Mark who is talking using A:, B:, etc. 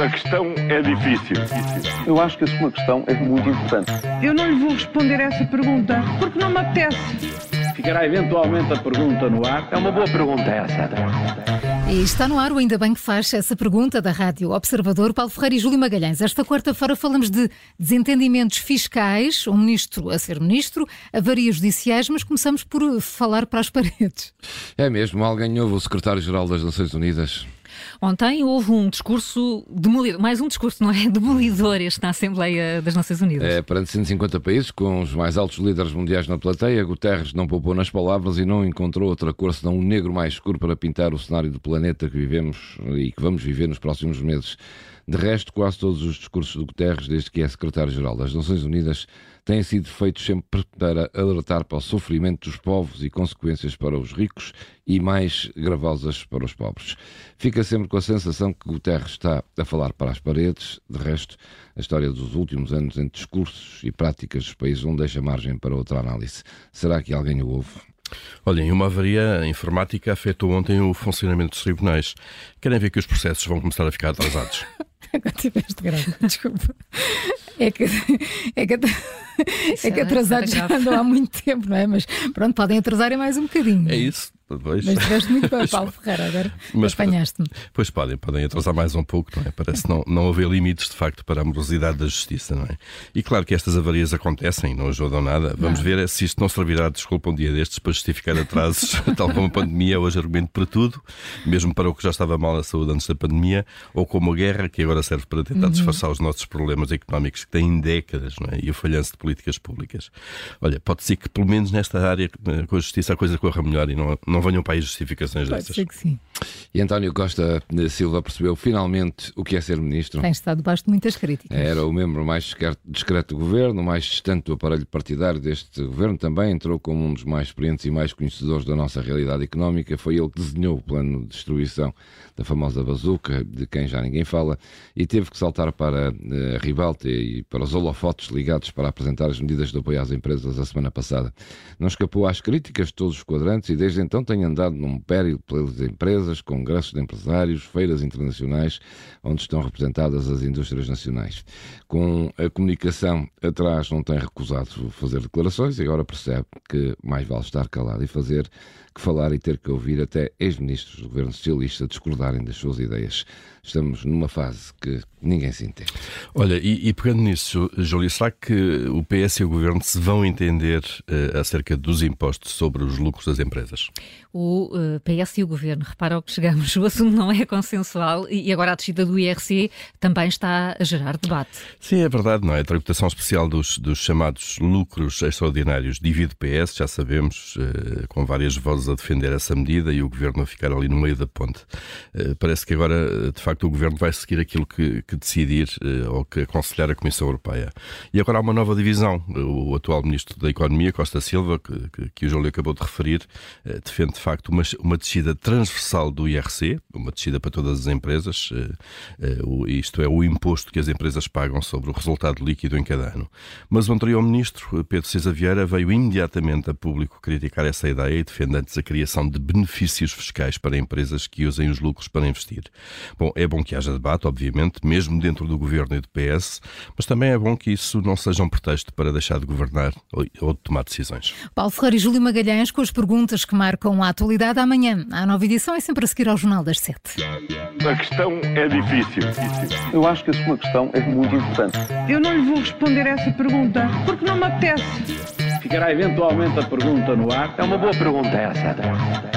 A: A questão é difícil.
B: Eu acho que a sua questão é muito importante.
C: Eu não lhe vou responder essa pergunta porque não me apetece.
D: Ficará eventualmente a pergunta no ar.
B: É uma boa pergunta essa.
E: E está no ar o Ainda Bem que faz essa pergunta da Rádio Observador, Paulo Ferreira e Júlio Magalhães. Esta quarta-feira falamos de desentendimentos fiscais, um ministro a ser ministro, avarias judiciais, mas começamos por falar para as paredes.
F: É mesmo, alguém ouve o secretário-geral das Nações Unidas
E: Ontem houve um discurso demolidor, mais um discurso, não é? Demolidor este na Assembleia das Nações Unidas.
F: É, perante 150 países, com os mais altos líderes mundiais na plateia, Guterres não poupou nas palavras e não encontrou outra cor senão um negro mais escuro para pintar o cenário do planeta que vivemos e que vamos viver nos próximos meses. De resto, quase todos os discursos do Guterres, desde que é secretário-geral das Nações Unidas, têm sido feitos sempre para alertar para o sofrimento dos povos e consequências para os ricos e mais gravosas para os pobres. Fica sempre com a sensação que Guterres está a falar para as paredes, de resto, a história dos últimos anos em discursos e práticas dos países não deixa margem para outra análise. Será que alguém o ouve?
G: Olhem, uma avaria informática afetou ontem o funcionamento dos tribunais. Querem ver que os processos vão começar a ficar atrasados?
E: Agora tiveste grave, desculpa. É que, é que, é que atrasados já andam há muito tempo, não é? Mas pronto, podem atrasar mais um bocadinho.
G: É isso.
E: Pois. Mas estiveste muito bem, Paulo Ferreira, agora mas, apanhaste-me.
G: Pois podem, podem atrasar mais um pouco, não é? Parece não, não haver limites, de facto, para a morosidade da justiça, não é? E claro que estas avarias acontecem, não ajudam nada. Vamos não. ver se isto não servirá de desculpa um dia destes para justificar atrasos, tal como a pandemia é hoje argumento para tudo, mesmo para o que já estava mal na saúde antes da pandemia, ou como a guerra, que agora serve para tentar uhum. disfarçar os nossos problemas económicos que têm décadas, não é? E o falhanço de políticas públicas. Olha, pode ser que pelo menos nesta área, com a justiça, a coisa corra melhor e não, não venham para aí justificações
E: Pode
G: dessas.
E: Ser que sim.
F: E António Costa Silva percebeu finalmente o que é ser ministro.
E: Tem estado debaixo de muitas críticas.
F: Era o membro mais discreto do governo, mais distante do aparelho partidário deste governo. Também entrou como um dos mais experientes e mais conhecedores da nossa realidade económica. Foi ele que desenhou o plano de destruição da famosa bazuca, de quem já ninguém fala, e teve que saltar para a ribalta e para os holofotes ligados para apresentar as medidas de apoio às empresas a semana passada. Não escapou às críticas de todos os quadrantes e desde então tem andado num péril pelas empresas, congressos de empresários, feiras internacionais, onde estão representadas as indústrias nacionais. Com a comunicação atrás, não tem recusado fazer declarações e agora percebe que mais vale estar calado e fazer que falar e ter que ouvir até ex-ministros do governo socialista discordarem das suas ideias. Estamos numa fase que ninguém se entende.
G: Olha, e, e pegando nisso, Júlio, será que o PS e o governo se vão entender uh, acerca dos impostos sobre os lucros das empresas?
E: O uh, eh, PS e o governo, repara ao que chegamos, o assunto não é consensual e agora a descida do IRC também está a gerar debate.
G: Sim, é verdade, não é? A tributação especial dos, dos chamados lucros extraordinários divide PS, já sabemos, uh, com várias vozes a defender essa medida e o governo a ficar ali no meio da ponte. parece que agora, de facto, o governo vai seguir aquilo que, que decidir uh, ou que aconselhar a Comissão Europeia. E agora há uma nova divisão. O atual Ministro da Economia, Costa Silva, que, que, que o Júlio acabou de referir, uh, defende de facto uma, uma descida transversal do IRC, uma descida para todas as empresas, uh, isto é, o imposto que as empresas pagam sobre o resultado líquido em cada ano. Mas o anterior Ministro, Pedro César Vieira, veio imediatamente a público criticar essa ideia e defende antes a criação de benefícios fiscais para empresas que usem os lucros para investir. Bom, é bom que haja debate, obviamente, mesmo dentro do governo e do PS, mas também é bom que isso não seja um pretexto para deixar de governar ou de tomar decisões.
E: Paulo Ferreira e Júlio Magalhães com as perguntas que marcam a atualidade amanhã. A nova edição é sempre a seguir ao Jornal das Sete.
A: A questão é difícil.
B: Eu acho que a sua questão é muito importante.
C: Eu não lhe vou responder essa pergunta porque não me apetece.
D: Ficará eventualmente a pergunta no ar.
B: É uma boa pergunta essa.